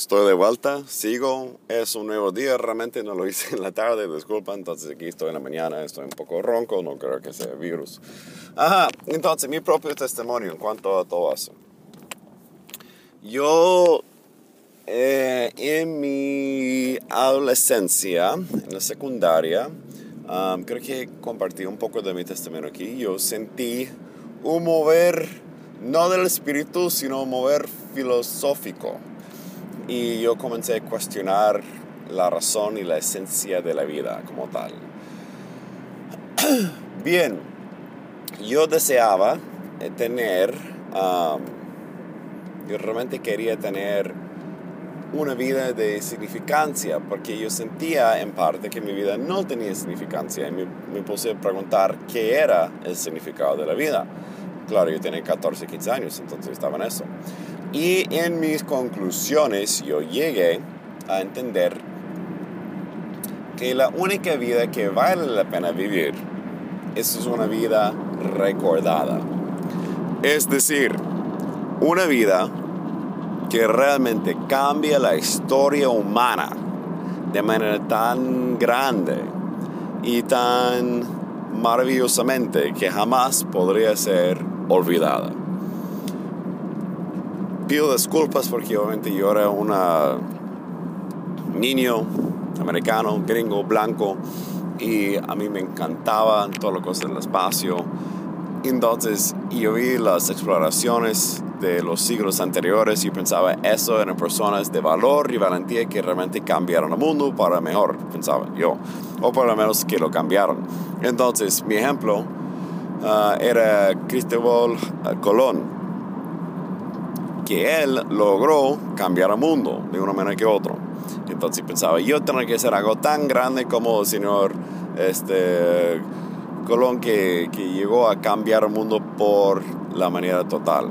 estoy de vuelta, sigo, es un nuevo día, realmente no lo hice en la tarde, disculpa, entonces aquí estoy en la mañana, estoy un poco ronco, no creo que sea virus. Ajá, entonces mi propio testimonio en cuanto a todo eso. Yo eh, en mi adolescencia, en la secundaria, um, creo que compartí un poco de mi testimonio aquí, yo sentí un mover, no del espíritu, sino un mover filosófico y yo comencé a cuestionar la razón y la esencia de la vida como tal. Bien, yo deseaba eh, tener, yo realmente quería tener una vida de significancia, porque yo sentía en parte que mi vida no tenía significancia y me, me puse a preguntar qué era el significado de la vida. Claro, yo tenía 14, 15 años, entonces estaba en eso. Y en mis conclusiones yo llegué a entender que la única vida que vale la pena vivir es una vida recordada. Es decir, una vida que realmente cambia la historia humana de manera tan grande y tan maravillosamente que jamás podría ser olvidada pido disculpas porque obviamente yo era un niño americano, gringo, blanco y a mí me encantaba todas las cosas del espacio. Entonces yo vi las exploraciones de los siglos anteriores y pensaba eso eran personas de valor y valentía que realmente cambiaron el mundo para mejor, pensaba yo, o por lo menos que lo cambiaron. Entonces mi ejemplo ah, era Cristóbal Colón, que él logró cambiar el mundo de una manera que otra. Entonces pensaba, yo tengo que hacer algo tan grande como el señor este, Colón que, que llegó a cambiar el mundo por la manera total.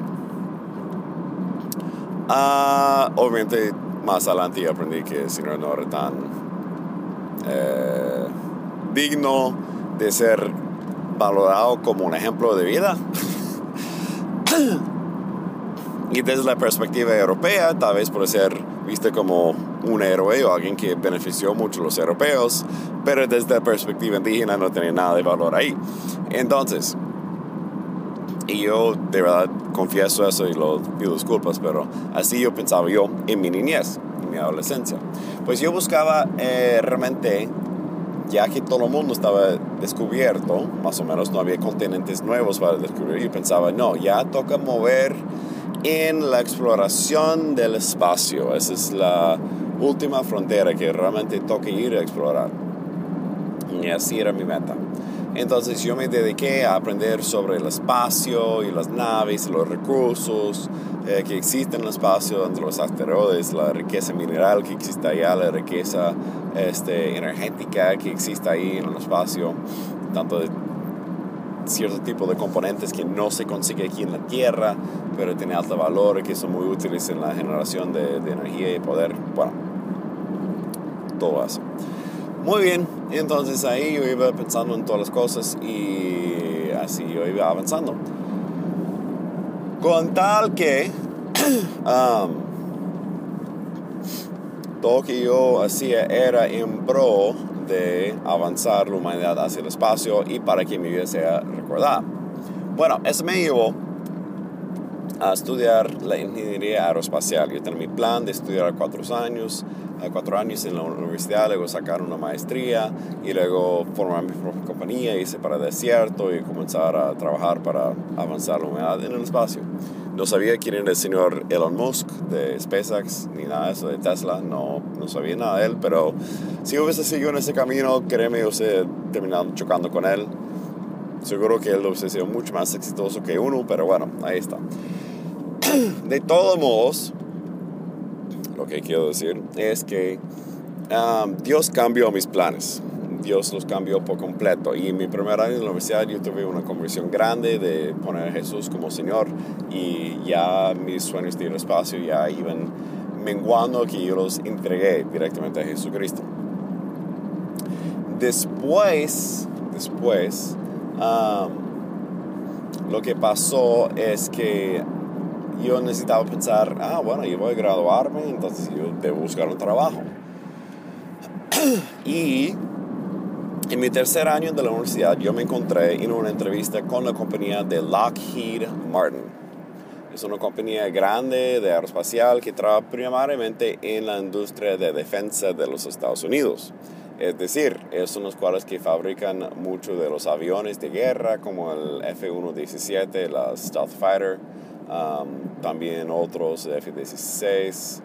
Ah, obviamente más adelante aprendí que el señor no era tan eh, digno de ser valorado como un ejemplo de vida. Y desde la perspectiva europea, tal vez puede ser visto como un héroe o alguien que benefició mucho a los europeos, pero desde la perspectiva indígena no tiene nada de valor ahí. Entonces, y yo de verdad confieso eso y lo pido disculpas, pero así yo pensaba yo en mi niñez, en mi adolescencia. Pues yo buscaba eh, realmente, ya que todo el mundo estaba descubierto, más o menos no había continentes nuevos para descubrir, pensaba, no, ya toca mover en la exploración del espacio. Esa es la última frontera que realmente toca ir a explorar. Y así era mi meta. Entonces yo me dediqué a aprender sobre el espacio y las naves, los recursos eh, que existen en el espacio, entre los asteroides, la riqueza mineral que existe allá, la riqueza este, energética que existe ahí en el espacio, tanto de cierto tipo de componentes que no se consigue aquí en la Tierra, pero tiene alto valor y que son muy útiles en la generación de, energía y poder. Bueno, todo eso. Muy bien, entonces ahí yo iba pensando en todas las cosas y así yo iba avanzando. Con tal que um, todo que yo hacía era en pro de avanzar la humanidad hacia el espacio y para que mi vida sea recordada. Bueno, eso me llevó a estudiar la ingeniería aeroespacial. Yo tenía mi plan de estudiar cuatro años, cuatro años en la universidad, luego sacar una maestría y luego formar mi propia compañía, irse para el desierto y comenzar a trabajar para avanzar la humanidad en el espacio. No sabía quién era el señor Elon Musk de SpaceX, ni nada de eso de Tesla, no, no sabía nada de él, pero si hubiese seguido en ese camino, créeme, hubiese terminado chocando con él. Seguro que él hubiese sido mucho más exitoso que uno, pero bueno, ahí está. De todos modos, lo que quiero decir es que um, Dios cambió mis planes. Dios los cambió por completo. Y en mi primer año en la universidad yo tuve una conversión grande de poner a Jesús como Señor y ya mis sueños de ir al espacio ya iban menguando que yo los entregué directamente a Jesucristo. Después, después, lo que pasó es que yo necesitaba pensar, ah, bueno, yo voy a graduarme, entonces yo debo buscar un trabajo. y en mi tercer año de la universidad yo me encontré en una entrevista con la compañía de Lockheed Martin. Es una compañía grande de aeroespacial que trabaja primariamente en la industria de defensa de los Estados Unidos. Es decir, son los cuales que fabrican muchos de los aviones de guerra como el F-117, la Stealth Fighter, um, también otros F-16,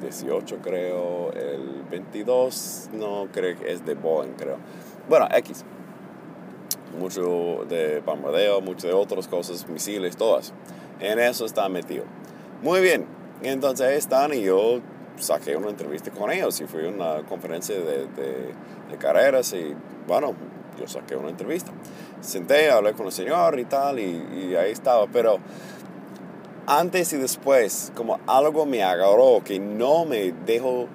18 uh, creo, el 22 no creo que es de Boeing creo. Bueno, X mucho de bombardeo, mucho de otras cosas, misiles, todas. En eso están metido. Muy bien, entonces ahí están y yo saqué una entrevista con ellos y fui a una conferencia de, de, carreras y bueno, yo saqué una entrevista. Senté, hablé con el señor y tal y, y ahí estaba, pero antes y después, como algo me agarró que no me dejó,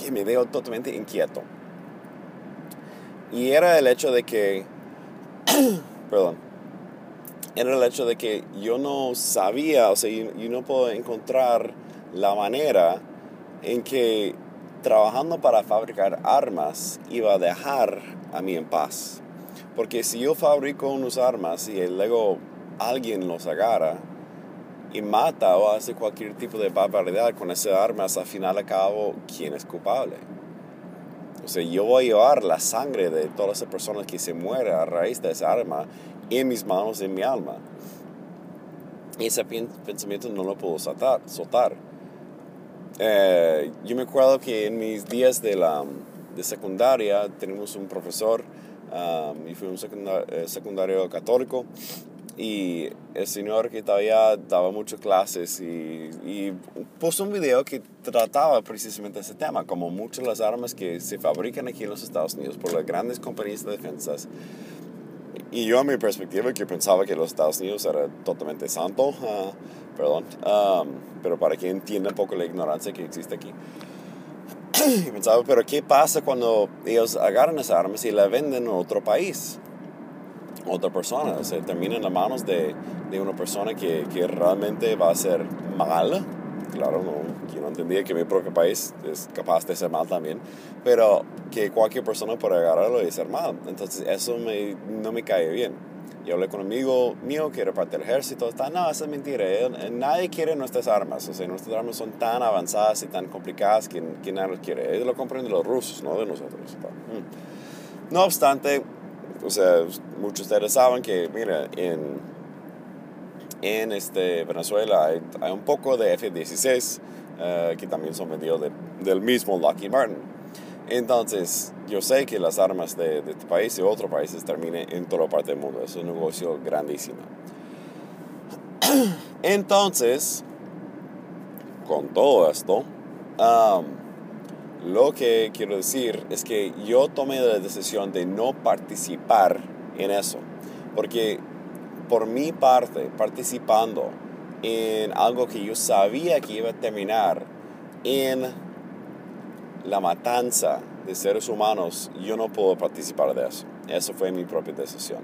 que me dejó totalmente inquieto. Y era el hecho de que perdón, era el hecho de que yo no sabía, o sea, yo, no puedo encontrar la manera en que trabajando para fabricar armas iba a dejar a mí en paz. Porque si yo fabrico unas armas y luego alguien los agarra y mata o hace cualquier tipo de barbaridad con esas armas, al final a cabo, ¿quién es culpable? O sea, yo voy a llevar la sangre de todas esas personas que se mueren a raíz de esa arma en mis manos, en mi alma. Y ese pensamiento no lo puedo soltar. soltar. Eh, yo me acuerdo que en mis días de, la, de secundaria tenemos un profesor, um, y fui un eh, secundario católico, y el señor que todavía daba muchas clases y, y, puso un video que trataba precisamente ese tema, como muchas las armas que se fabrican aquí en los Estados Unidos por las grandes compañías de defensas. Y yo a mi perspectiva que pensaba que los Estados Unidos era totalmente santo, ah, perdón, um, pero para que entienda un poco la ignorancia que existe aquí. y pensaba, pero ¿qué pasa cuando ellos agarran esas armas y las venden en otro país? otra persona, se termina en las manos de, de una persona que, que, realmente va a ser mal. Claro, no, yo no entendía que mi propio país es capaz de ser mal también, pero que cualquier persona puede agarrarlo y ser mal. Entonces eso me, no me cae bien. Yo hablé con un amigo mío que era parte del ejército, está, no, eso es mentira, nadie quiere nuestras armas, o sea, nuestras armas son tan avanzadas y tan complicadas que, que nadie las quiere. Ellos lo compran de los rusos, no de nosotros. No obstante, o sea, muchos de ustedes saben que, mira, en, en este Venezuela hay, hay un poco de F-16 eh, que también son vendidos del mismo Lockheed Martin. Entonces, yo sé que las armas de, de este país y otros países terminan en toda parte del mundo. Es un negocio grandísimo. Entonces, con todo esto, lo que quiero decir es que yo tomé la decisión de no participar en eso. Porque por mi parte, participando en algo que yo sabía que iba a terminar en la matanza de seres humanos, yo no puedo participar de eso. Eso fue mi propia decisión.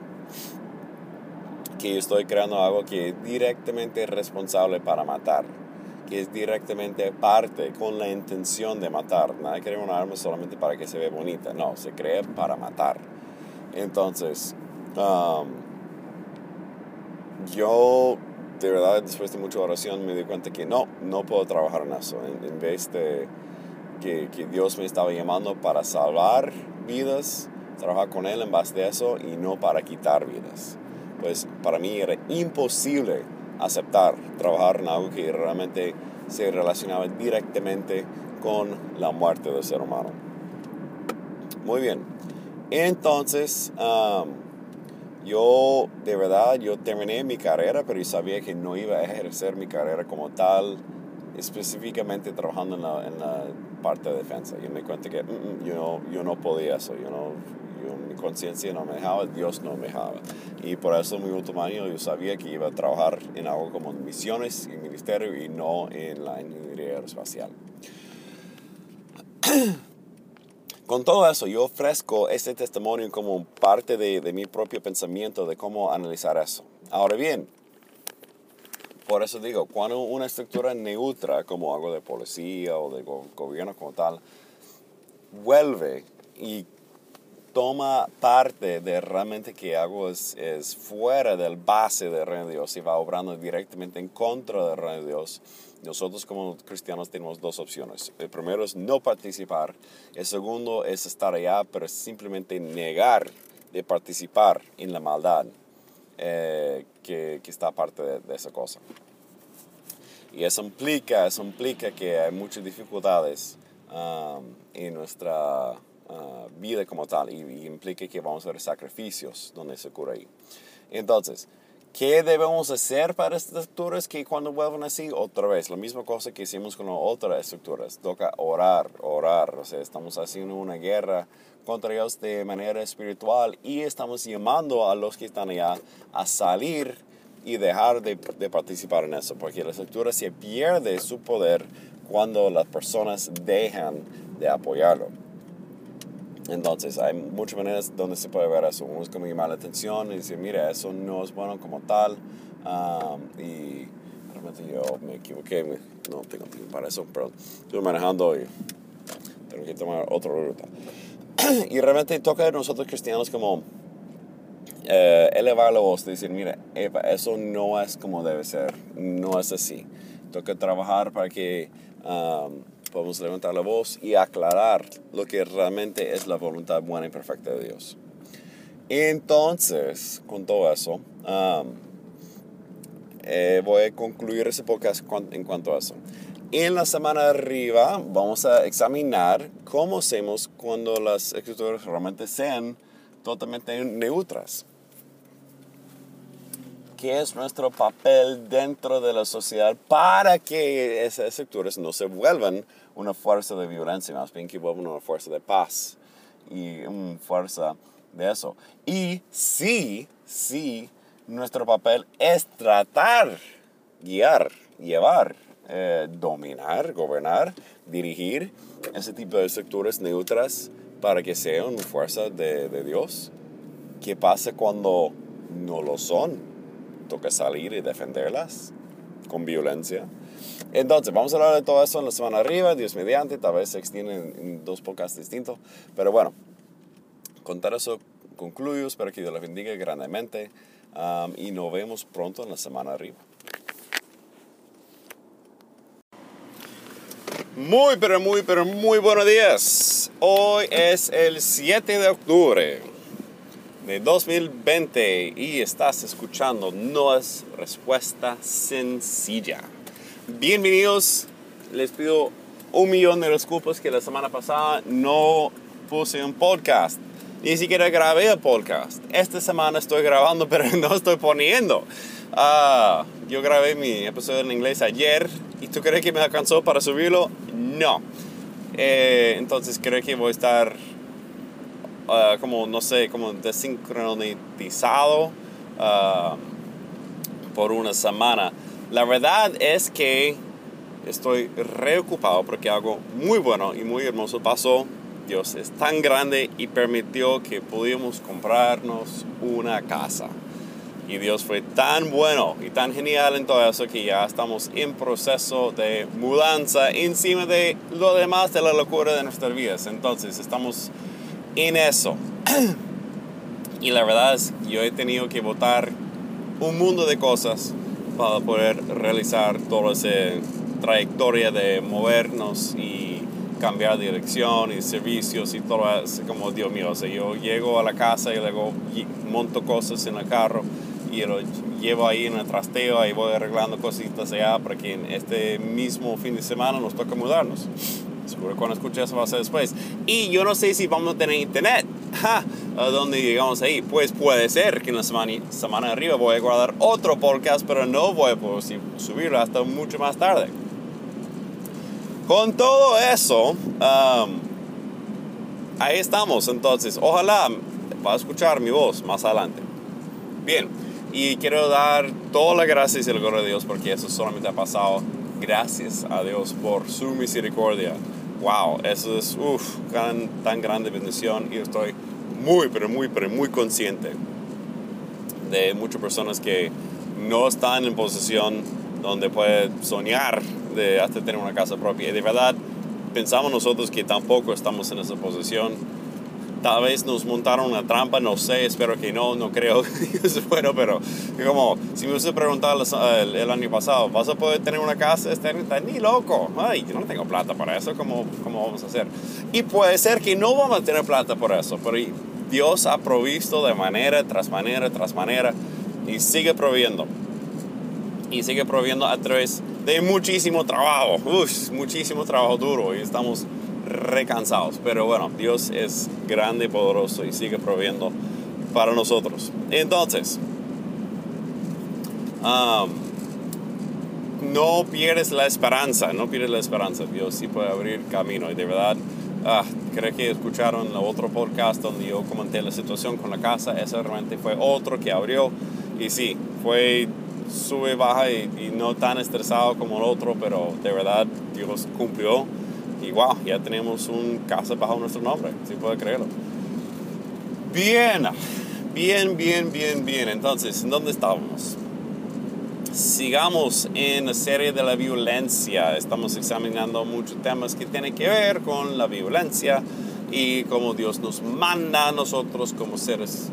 Que yo estoy creando algo que es directamente responsable para matar que es directamente parte con la intención de matar. Nadie crea una arma solamente para que se vea bonita, no, se crea para matar. Entonces, um, yo de verdad después de mucha oración me di cuenta que no, no puedo trabajar en eso. En, vez de que, Dios me estaba llamando para salvar vidas, trabajar con Él en base de eso y no para quitar vidas. Pues para mí era imposible aceptar trabajar en algo que realmente se relacionaba directamente con la muerte del ser humano. Muy bien. Entonces, yo de verdad, yo terminé mi carrera, pero yo sabía que no iba a ejercer mi carrera como tal, específicamente trabajando en la, en la parte de defensa. Yo me cuenta que mm, mm, yo, no, yo no podía eso, yo no, mi conciencia no me dejaba, Dios no me dejaba. Y por eso mi último año yo sabía que iba a trabajar en algo como misiones y ministerio y no en la ingeniería aeroespacial. Con todo eso, yo ofrezco este testimonio como parte de, de mi propio pensamiento de cómo analizar eso. Ahora bien, por eso digo, cuando una estructura neutra, como algo de policía o de gobierno como tal, vuelve y toma parte de realmente que algo es, fuera del base del reino de Dios y va obrando directamente en contra del reino de Dios, nosotros como cristianos tenemos dos opciones. El primero es no participar. El segundo es estar allá, pero simplemente negar de participar en la maldad eh, que, está aparte de, esa cosa. Y eso implica, eso implica que hay muchas dificultades um, en nuestra uh, vida como tal y, y, implica que vamos a ver sacrificios donde se ocurre ahí. Entonces, ¿Qué debemos hacer para estas estructuras que cuando vuelvan así? Otra vez, la misma cosa que hicimos con las otras estructuras. Toca orar, orar. O sea, estamos haciendo una guerra contra ellos de manera espiritual y estamos llamando a los que están allá a salir y dejar de, de participar en eso, porque la estructura se pierde su poder cuando las personas dejan de apoyarlo. Entonces, hay muchas maneras donde se puede ver eso. Uno es como llamar la atención y decir, mira, eso no es bueno como tal. y realmente yo me equivoqué, no tengo tiempo para eso, pero estoy manejando y tengo que tomar otra ruta. y realmente toca a nosotros cristianos como eh, elevar la voz, decir, mira, eso no es como debe ser, no es así. Toca trabajar para que podemos levantar la voz y aclarar lo que realmente es la voluntad buena y perfecta de Dios. Entonces, con todo eso, eh, voy a concluir ese podcast en cuanto a eso. En la semana de arriba vamos a examinar cómo hacemos cuando las escrituras realmente sean totalmente neutras qué es nuestro papel dentro de la sociedad para que esas sectores no se vuelvan una fuerza de violencia, más bien que vuelvan una fuerza de paz y una fuerza de eso. Y sí, sí, nuestro papel es tratar, guiar, llevar, eh, dominar, gobernar, dirigir ese tipo de estructuras neutras para que sean una fuerza de, de Dios. ¿Qué pasa cuando no lo son? Toca salir y defenderlas con violencia. Entonces, vamos a hablar de todo eso en la semana arriba, Dios mediante, tal vez se extienden en dos podcasts distintos, pero bueno, contar eso concluyo, espero que Dios les bendiga grandemente um, y nos vemos pronto en la semana arriba. Muy, pero muy, pero muy buenos días. Hoy es el 7 de octubre de 2020 y estás escuchando No es respuesta sencilla. Bienvenidos, les pido un millón de disculpas que la semana pasada no puse un podcast. Ni siquiera grabé el podcast. Esta semana estoy grabando, pero no estoy poniendo. Ah, yo grabé mi episodio en inglés ayer y tú crees que me alcanzó para subirlo? No. Eh, entonces creo que voy a estar Ah, como, no sé, como desincronizado uh, por una semana. La verdad es que estoy reocupado porque algo muy bueno y muy hermoso pasó. Dios es tan grande y permitió que pudiéramos comprarnos una casa. Y Dios fue tan bueno y tan genial en todo eso que ya estamos en proceso de mudanza encima de lo demás de la locura de nuestras vidas. Entonces estamos en eso. y la verdad es yo he tenido que votar un mundo de cosas para poder realizar toda esa trayectoria de movernos y cambiar dirección y servicios y todo eso, como Dios mío, o yo llego a la casa y luego monto cosas en el carro y lo llevo ahí en el trasteo y voy arreglando cositas allá para que en este mismo fin de semana nos toque mudarnos. Seguro cuando escuches eso va a ser después. Y yo no sé si vamos a tener internet. ¿A dónde llegamos ahí? Pues puede ser que en la semana, semana arriba voy a guardar otro podcast, pero no voy a poder subirlo hasta mucho más tarde. Con todo eso, um, ahí estamos. Entonces, ojalá va a escuchar mi voz más adelante. Bien, y quiero dar todas las gracias y el gloria de Dios porque eso solamente ha pasado. Gracias a Dios por su misericordia wow, eso es uf, tan, tan grande bendición y estoy muy, pero muy, pero muy consciente de muchas personas que no están en posición donde puede soñar de hasta tener una casa propia. Y de verdad pensamos nosotros que tampoco estamos en esa posición. Tal vez nos montaron una trampa, no sé, espero que no, no creo que eso bueno, pero como si me hubiese preguntado el, el, año pasado, ¿vas a poder tener una casa? Está, ni loco, ay, yo no tengo plata para eso, ¿cómo, ¿cómo vamos a hacer? Y puede ser que no vamos a tener plata por eso, pero Dios ha provisto de manera tras manera tras manera y sigue proviendo. Y sigue proviendo a través de muchísimo trabajo, Uf, muchísimo trabajo duro y estamos recansados. Pero bueno, Dios es grande y poderoso y sigue proviendo para nosotros. Entonces, no pierdes la esperanza, no pierdes la esperanza. Dios sí puede abrir camino y de verdad Ah, creo que escucharon el otro podcast donde yo comenté la situación con la casa. Ese realmente fue otro que abrió. Y sí, fue sube, baja y, no tan estresado como el otro, pero de verdad Dios cumplió. Y wow, ya tenemos un casa bajo nuestro nombre, si puede creerlo. Bien, bien, bien, bien, bien. Entonces, ¿en dónde estábamos? sigamos en la serie de la violencia. Estamos examinando muchos temas que tienen que ver con la violencia y cómo Dios nos manda a nosotros como seres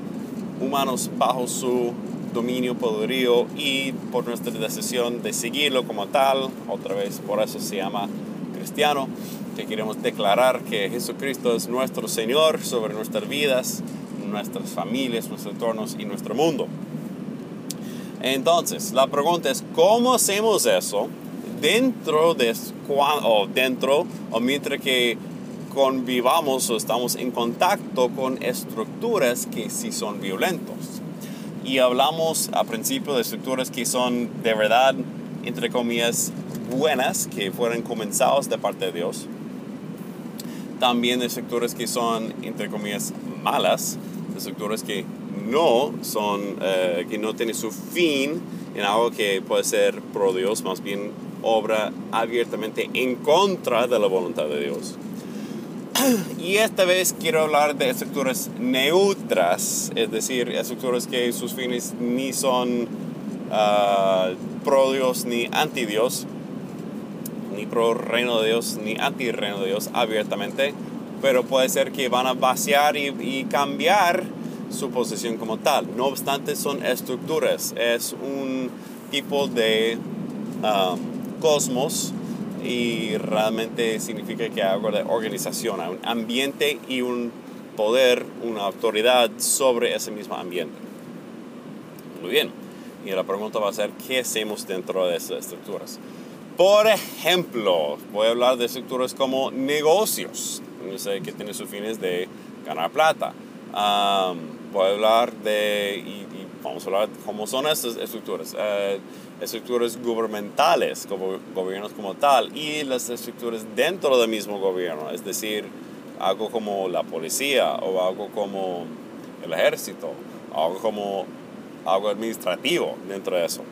humanos bajo su dominio, poderío y por nuestra decisión de seguirlo como tal. Otra vez, por eso se llama cristiano, que queremos declarar que Jesucristo es nuestro Señor sobre nuestras vidas, nuestras familias, nuestros entornos y nuestro mundo. Entonces, la pregunta es, ¿cómo hacemos eso dentro de, o dentro, o mientras que convivamos o estamos en contacto con estructuras que sí son violentos? Y hablamos a principio de estructuras que son de verdad, entre comillas, buenas, que fueron comenzados de parte de Dios. También de estructuras que son, entre comillas, malas, de estructuras que no son, eh, que no tiene su fin en algo que puede ser pro Dios, más bien obra abiertamente en contra de la voluntad de Dios. Y esta vez quiero hablar de estructuras neutras, es decir, estructuras que sus fines ni son uh, pro Dios ni anti Dios, ni pro reino de Dios ni anti reino de Dios abiertamente, pero puede ser que van a vaciar y, y cambiar su posición como tal. No obstante, son estructuras, es un tipo de um, cosmos y realmente significa que hay algo de organización, hay un ambiente y un poder, una autoridad sobre ese mismo ambiente. Muy bien, y la pregunta va a ser, ¿qué hacemos dentro de esas estructuras? Por ejemplo, voy a hablar de estructuras como negocios, que tienen sus fines de ganar plata. Um, voy a hablar de, y, vamos a hablar de cómo son estas estructuras, eh, estructuras gubernamentales, como gobiernos como tal, y las estructuras dentro del mismo gobierno, es decir, algo como la policía o algo como el ejército, algo como algo administrativo dentro de eso.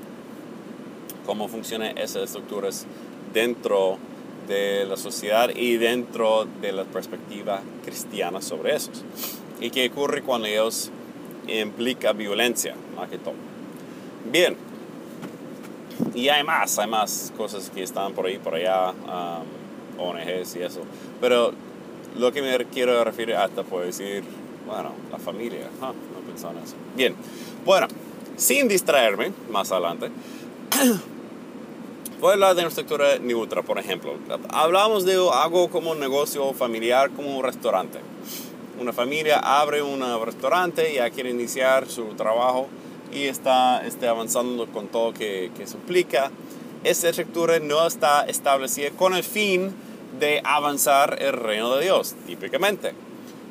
Cómo funcionan esas estructuras dentro de la sociedad y dentro de la perspectiva cristiana sobre esos y qué ocurre cuando ellos implican violencia, más que todo. Bien, y hay más, hay más cosas que están por ahí, por allá, um, ONGs y eso. Pero lo que me quiero referir hasta puedo decir, bueno, la familia, no pensaba en eso. Bien, bueno, sin distraerme más adelante, voy a hablar de una estructura neutra, por ejemplo. Hablamos de algo como un negocio familiar, como un restaurante una familia abre un restaurante, ya quiere iniciar su trabajo y está, está avanzando con todo que, que se implica. Esa estructura no está establecida con el fin de avanzar el reino de Dios, típicamente.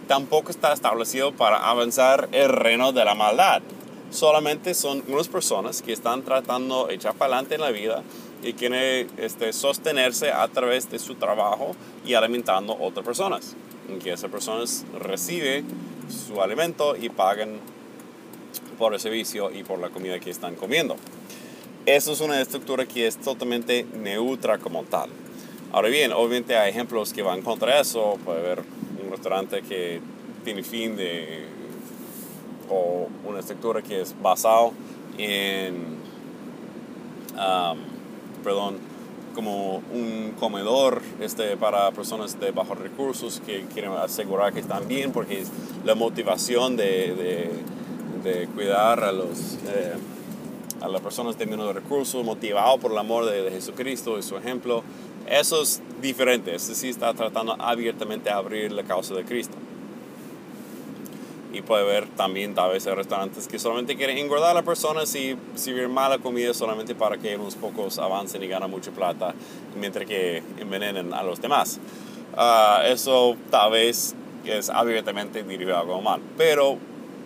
Tampoco está establecido para avanzar el reino de la maldad. Solamente son unas personas que están tratando de echar para adelante en la vida y quieren este, sostenerse a través de su trabajo y alimentando a otras personas en que esa persona recibe su alimento y pagan por el servicio y por la comida que están comiendo. Eso es una estructura que es totalmente neutra como tal. Ahora bien, obviamente hay ejemplos que van contra eso. Puede haber un restaurante que tiene fin de... o una estructura que es basado en... Um, perdón, como un comedor este, para personas de bajos recursos que quieren asegurar que están bien, porque la motivación de, de, cuidar a, los, eh, a las personas de menos recursos, motivado por el amor de, Jesucristo y su ejemplo, eso es diferente. Sí está tratando abiertamente de abrir la causa de Cristo. Y puede haber también tal vez restaurantes que solamente quieren engordar a las personas y servir mala comida solamente para que unos pocos avancen y ganen mucha plata, mientras que envenenen a los demás. Ah, eso tal vez es abiertamente derivado como mal. Pero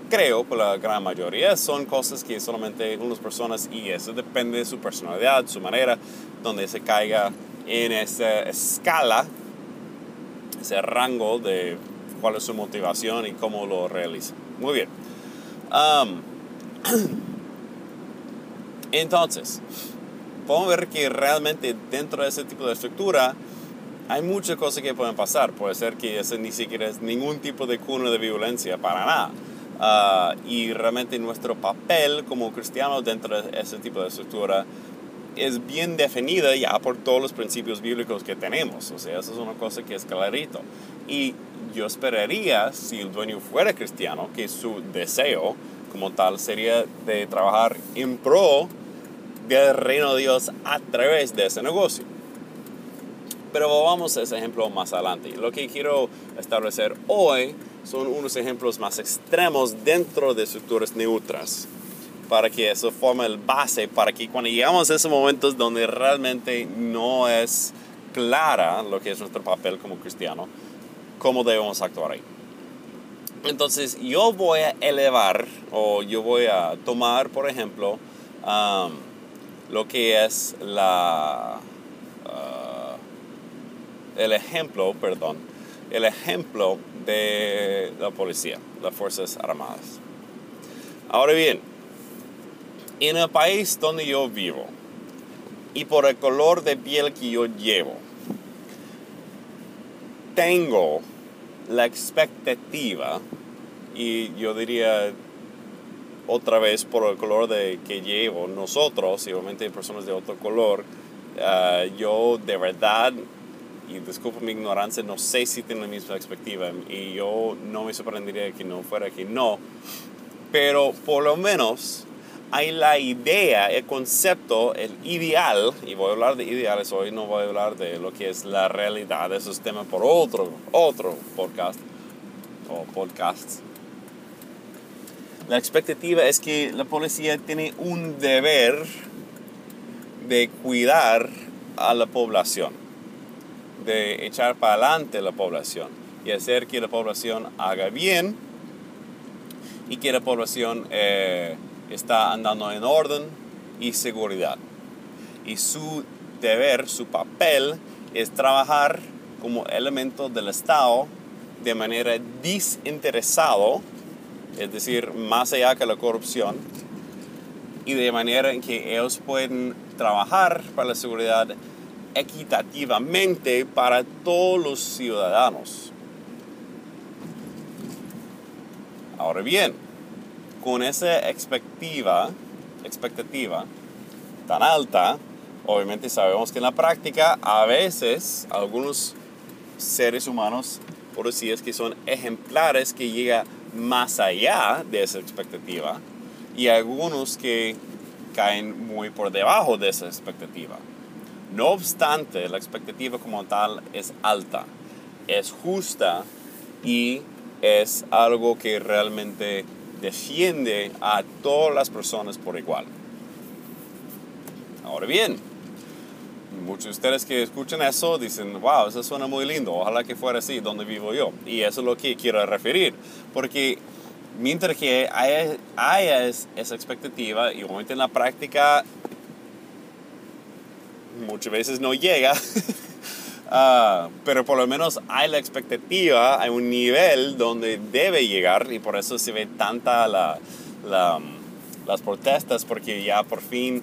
creo, por la gran mayoría, son cosas que solamente unas personas, y eso depende de su personalidad, su manera, donde se caiga en esa escala, ese rango de cuál es su motivación y cómo lo realiza. Muy bien. entonces, podemos ver que realmente dentro de ese tipo de estructura hay muchas cosas que pueden pasar. Puede ser que ese ni siquiera es ningún tipo de cuna de violencia para nada. Ah, y realmente nuestro papel como cristianos dentro de ese tipo de estructura es bien definida ya por todos los principios bíblicos que tenemos. O sea, eso es una cosa que es clarito. Y yo esperaría, si el dueño fuera cristiano, que su deseo como tal sería de trabajar en pro del reino de Dios a través de ese negocio. Pero vamos a ese ejemplo más adelante. Lo que quiero establecer hoy son unos ejemplos más extremos dentro de estructuras neutras para que eso forme el base, para que cuando llegamos a esos momentos donde realmente no es clara lo que es nuestro papel como cristiano, cómo debemos actuar ahí. Entonces yo voy a elevar o yo voy a tomar, por ejemplo, lo que es la, uh, el ejemplo, perdón, el ejemplo de la policía, las Fuerzas Armadas. Ahora bien, en el país donde yo vivo y por el color de piel que yo llevo, tengo la expectativa, y yo diría otra vez por el color de, que llevo, nosotros, y obviamente personas de otro color, ah, yo de verdad, y disculpa mi ignorancia, no sé si tienen la misma expectativa, y yo no me sorprendería que no fuera que no, pero por lo menos hay la idea, el concepto, el ideal, y voy a hablar de ideales hoy, no voy a hablar de lo que es la realidad de esos temas por otro, otro podcast o podcasts. La expectativa es que la policía tiene un deber de cuidar a la población, de echar para adelante la población y hacer que la población haga bien y que la población eh, está andando en orden y seguridad. Y su deber, su papel es trabajar como elemento del Estado de manera desinteresado, es decir, más allá que la corrupción, y de manera en que ellos pueden trabajar para la seguridad equitativamente para todos los ciudadanos. Ahora bien, con esa expectativa, expectativa tan alta, obviamente sabemos que en la práctica a veces algunos seres humanos, por decir es que son ejemplares que llegan más allá de esa expectativa y algunos que caen muy por debajo de esa expectativa. No obstante, la expectativa como tal es alta, es justa y es algo que realmente defiende a todas las personas por igual. Ahora bien, muchos de ustedes que escuchan eso dicen, wow, eso suena muy lindo, ojalá que fuera así donde vivo yo. Y eso es lo que quiero referir, porque mientras que haya, esa expectativa y obviamente en la práctica muchas veces no llega, Ah, pero por lo menos hay la expectativa, hay un nivel donde debe llegar y por eso se ve tanta la, las protestas porque ya por fin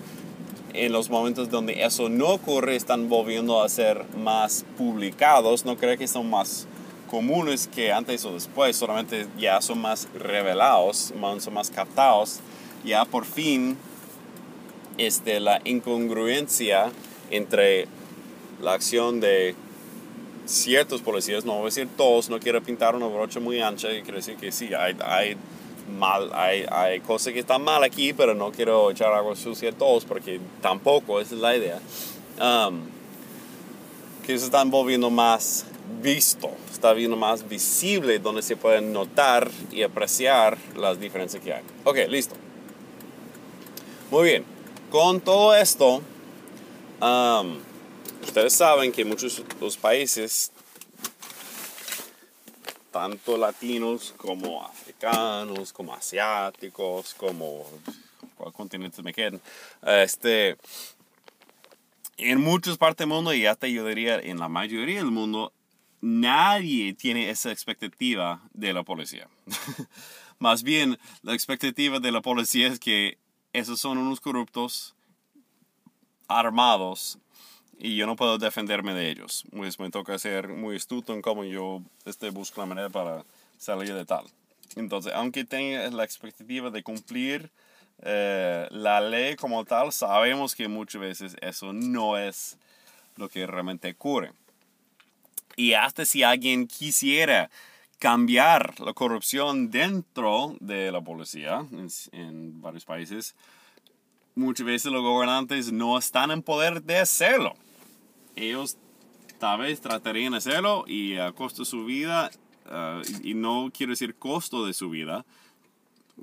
en los momentos donde eso no ocurre están volviendo a ser más publicados. No creo que son más comunes que antes o después, solamente ya son más revelados, son más captados. Ya por fin este, la incongruencia entre la acción de ciertos policías, no voy a decir todos, no quiero pintar una brocha muy ancha, y quiero decir que sí, hay, hay mal, hay, hay cosas que están mal aquí, pero no quiero echar agua sucia a todos porque tampoco, esa es la idea. Um, que se están volviendo más visto, está viendo más visible donde se pueden notar y apreciar las diferencias que hay. Ok, listo. Muy bien, con todo esto, um, ustedes saben que muchos los países, tanto latinos como africanos, como asiáticos, como cuál continente me queden, este, en muchas partes del mundo y hasta yo diría en la mayoría del mundo, nadie tiene esa expectativa de la policía. Más bien, la expectativa de la policía es que esos son unos corruptos armados y yo no puedo defenderme de ellos. Pues me toca ser muy astuto en cómo yo este, busco la manera para salir de tal. Entonces, aunque tenga la expectativa de cumplir eh, la ley como tal, sabemos que muchas veces eso no es lo que realmente ocurre. Y hasta si alguien quisiera cambiar la corrupción dentro de la policía en, en varios países, muchas veces los gobernantes no están en poder de hacerlo. Ellos tal vez tratarían de hacerlo y a costo de su vida, uh, y no quiero decir costo de su vida,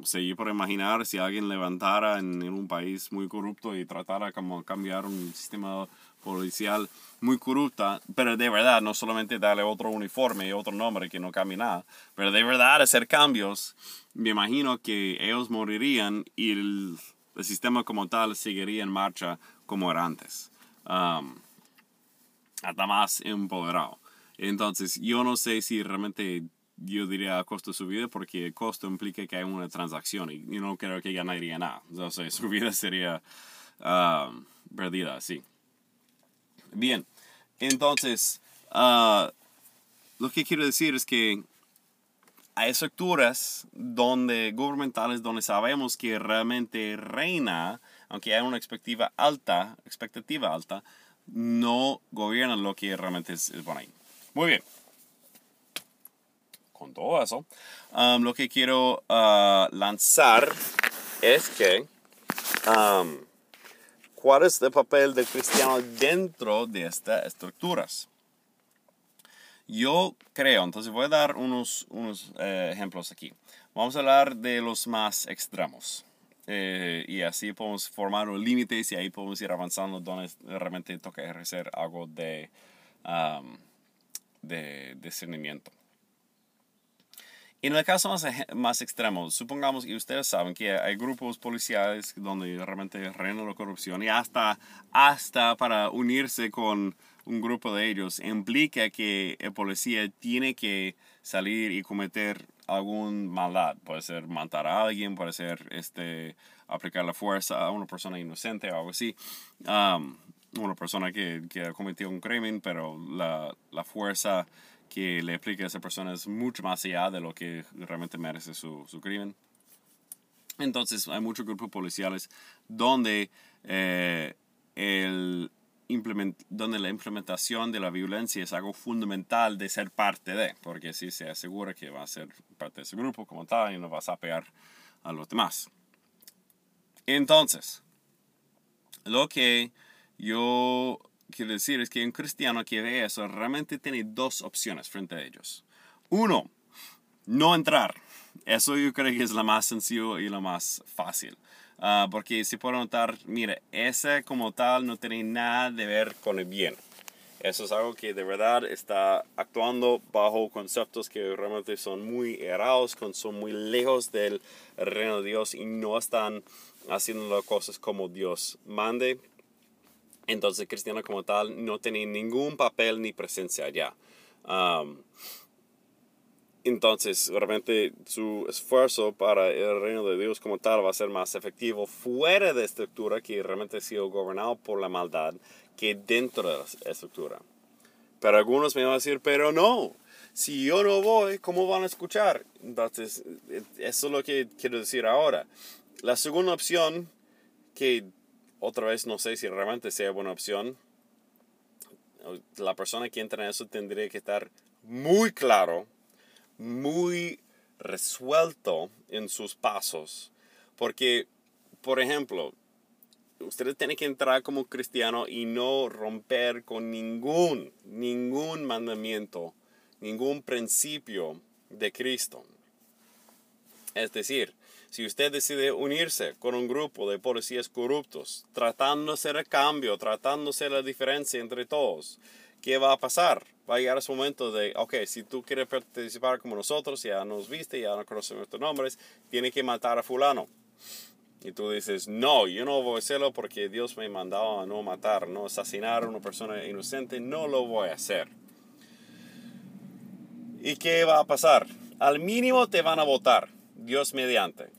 o sea, yo puedo imaginar si alguien levantara en, en, un país muy corrupto y tratara como cambiar un sistema policial muy corrupta, pero de verdad, no solamente darle otro uniforme y otro nombre que no cambie nada, pero de verdad hacer cambios, me imagino que ellos morirían y el, el sistema como tal seguiría en marcha como era antes. Um, hasta más empoderado. Entonces, yo no sé si realmente yo diría costo de su vida porque el costo implica que hay una transacción y yo no creo que ganaría nada. Sea, su vida sería uh, perdida, sí. Bien, entonces, uh, lo que quiero decir es que hay estructuras donde, gubernamentales donde sabemos que realmente reina, aunque hay una expectativa alta, expectativa alta, no gobiernan lo que realmente es, es ahí. Muy bien. Con todo eso, um, lo que quiero uh, lanzar es que um, cuál es el papel del cristiano dentro de estas estructuras. Yo creo, entonces voy a dar unos, unos eh, ejemplos aquí. Vamos a hablar de los más extremos. Eh, y así podemos formar los límites y ahí podemos ir avanzando donde realmente toca ejercer algo de, um, de discernimiento. En el caso más, más extremo, supongamos que ustedes saben que hay grupos policiales donde realmente reina la corrupción y hasta, hasta para unirse con un grupo de ellos implica que el policía tiene que salir y cometer algún maldad. Puede ser matar a alguien, puede ser este, aplicar la fuerza a una persona inocente o algo así. Um, una persona que, que, ha cometido un crimen, pero la, la, fuerza que le aplica a esa persona es mucho más allá de lo que realmente merece su, su crimen. Entonces hay muchos grupos policiales donde eh, el donde la implementación de la violencia es algo fundamental de ser parte de, porque si se asegura que va a ser parte de ese grupo como tal y no vas a pegar a los demás. Entonces, lo que yo quiero decir es que un cristiano que ve eso realmente tiene dos opciones frente a ellos. Uno, no entrar. Eso yo creo que es lo más sencillo y lo más fácil. Uh, porque si puedo notar, mire, ese como tal no tiene nada de ver con el bien. Eso es algo que de verdad está actuando bajo conceptos que realmente son muy errados, son muy lejos del reino de Dios y no están haciendo las cosas como Dios mande. Entonces, cristiano como tal no tiene ningún papel ni presencia allá. Um, entonces, realmente su esfuerzo para el reino de Dios como tal va a ser más efectivo fuera de estructura que realmente ha sido gobernado por la maldad que dentro de la estructura. Pero algunos me van a decir, pero no, si yo no voy, ¿cómo van a escuchar? Entonces, eso es lo que quiero decir ahora. La segunda opción, que otra vez no sé si realmente sea buena opción, La persona que entra en eso tendría que estar muy claro, muy resuelto en sus pasos. Porque, por ejemplo, ustedes tienen que entrar como cristiano y no romper con ningún, ningún mandamiento, ningún principio de Cristo. Es decir, si usted decide unirse con un grupo de policías corruptos, tratando de hacer cambio, tratando de hacer la diferencia entre todos, ¿qué va a pasar? Va a llegar ese momento de, ok, si tú quieres participar como nosotros, ya nos viste, ya no conocemos nuestros nombres, tiene que matar a fulano. Y tú dices, no, yo no voy a hacerlo porque Dios me ha mandado a no matar, no asesinar a una persona inocente, no lo voy a hacer. ¿Y qué va a pasar? Al mínimo te van a votar, Dios mediante.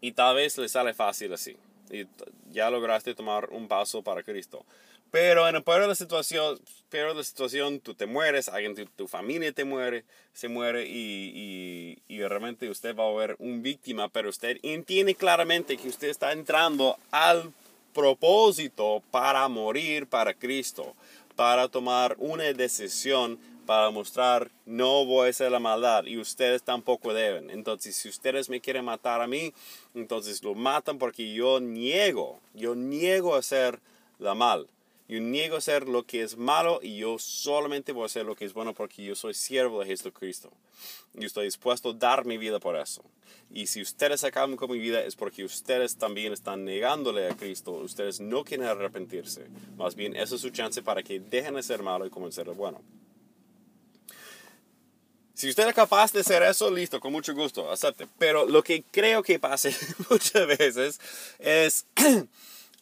Y tal vez le sale fácil así. Y ya lograste tomar un paso para Cristo. Pero en el peor de la situación, peor de la situación, tú te mueres, alguien de tu familia te muere, se muere y, y, y, realmente usted va a ver un víctima, pero usted entiende claramente que usted está entrando al propósito para morir para Cristo, para tomar una decisión para mostrar no voy a hacer la maldad y ustedes tampoco deben. Entonces, si ustedes me quieren matar a mí, entonces lo matan porque yo niego, yo niego hacer la mal. Yo niego a hacer lo que es malo y yo solamente voy a hacer lo que es bueno porque yo soy siervo de Jesucristo. Y estoy dispuesto a dar mi vida por eso. Y si ustedes acaban con mi vida es porque ustedes también están negándole a Cristo. Ustedes no quieren arrepentirse. Más bien, esa es su chance para que dejen de ser malo y comiencen a ser bueno. Si usted es capaz de hacer eso, listo, con mucho gusto, acepte. Pero lo que creo que pase muchas veces es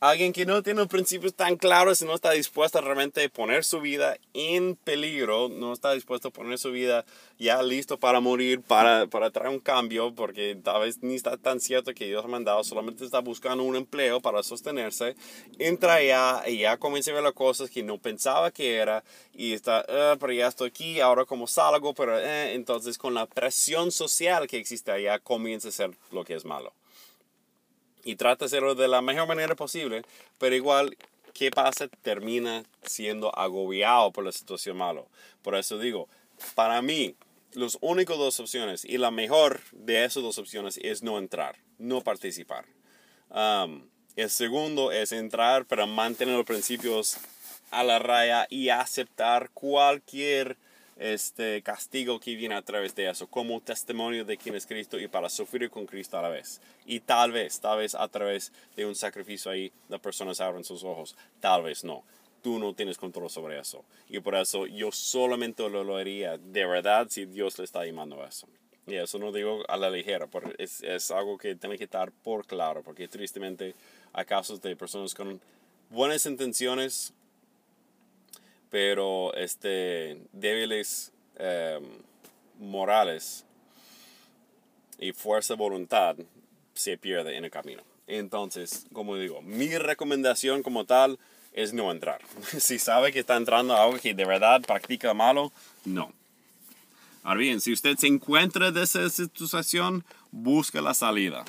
Alguien que no tiene principios tan claros y no está dispuesto a realmente poner su vida en peligro, no está dispuesto a poner su vida ya listo para morir, para, para traer un cambio, porque tal vez ni está tan cierto que Dios ha mandado, solamente está buscando un empleo para sostenerse, entra allá y ya comienza a ver las cosas que no pensaba que era y está, ah, pero ya estoy aquí, ahora como salgo, pero eh", entonces con la presión social que existe allá comienza a ser lo que es malo y trata de hacerlo de la mejor manera posible, pero igual, ¿qué pasa? Termina siendo agobiado por la situación malo. Por eso digo, para mí, las únicas dos opciones y la mejor de esas dos opciones es no entrar, no participar. Um, el segundo es entrar, pero mantener los principios a la raya y aceptar cualquier este castigo que viene a través de eso, como testimonio de quién es Cristo y para sufrir con Cristo a la vez. Y tal vez, tal vez a través de un sacrificio ahí, las personas abren sus ojos, tal vez no. Tú no tienes control sobre eso. Y por eso yo solamente lo, lo haría de verdad si Dios le está llamando a eso. Y eso no digo a la ligera, porque es, es algo que tiene que estar por claro, porque tristemente hay casos de personas con buenas intenciones, pero este, débiles em, morales y fuerza de voluntad se pierde en el camino. Entonces, como digo, mi recomendación como tal es no entrar. si sabe que está entrando algo que de verdad practica malo, no. Ahora bien, si usted se encuentra de esa situación, busca la salida.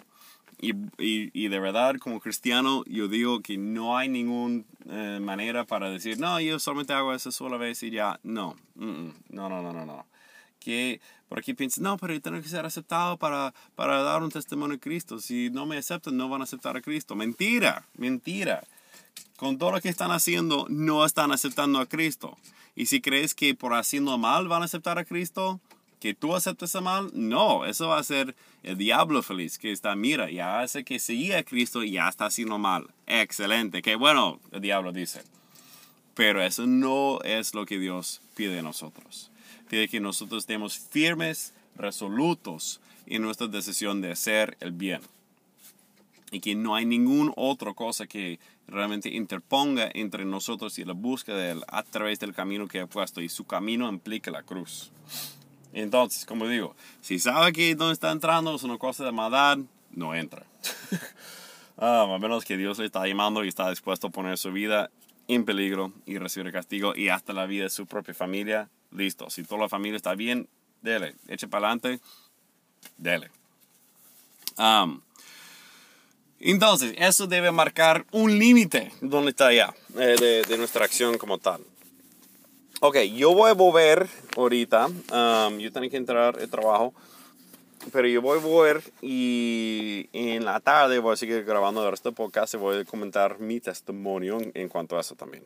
Y, y, y, de verdad, como cristiano, yo digo que no hay ninguna eh, manera para decir, no, yo solamente hago eso sola vez y ya. No, no, no, no, no, no. Que por aquí piensas, no, pero yo tengo que ser aceptado para, para dar un testimonio de Cristo. Si no me aceptan, no van a aceptar a Cristo. Mentira, mentira. Con todo lo que están haciendo, no están aceptando a Cristo. Y si crees que por haciendo mal van a aceptar a Cristo, que tú aceptes el mal, no, eso va a ser el diablo feliz, que está, mira, ya hace que seguía a Cristo y ya está haciendo mal. Excelente, que bueno, el diablo dice. Pero eso no es lo que Dios pide de nosotros. Pide que nosotros estemos firmes, resolutos en nuestra decisión de hacer el bien. Y que no hay ninguna otra cosa que realmente interponga entre nosotros y la búsqueda de Él a través del camino que ha puesto. Y su camino implica la cruz. Entonces, como digo, si sabe que donde está entrando es una cosa de maldad, no entra. ah, a menos que Dios le está llamando y está dispuesto a poner su vida en peligro y recibir castigo y hasta la vida de su propia familia, listo. Si toda la familia está bien, dele. Eche para adelante, dele. Entonces, eso debe marcar un límite donde está ya eh, de, de, nuestra acción como tal. Ok, yo voy a volver ahorita. Um, yo tengo que entrar al trabajo. Pero yo voy a volver y en la tarde voy a seguir grabando el resto del podcast y voy a comentar mi testimonio en cuanto a eso también.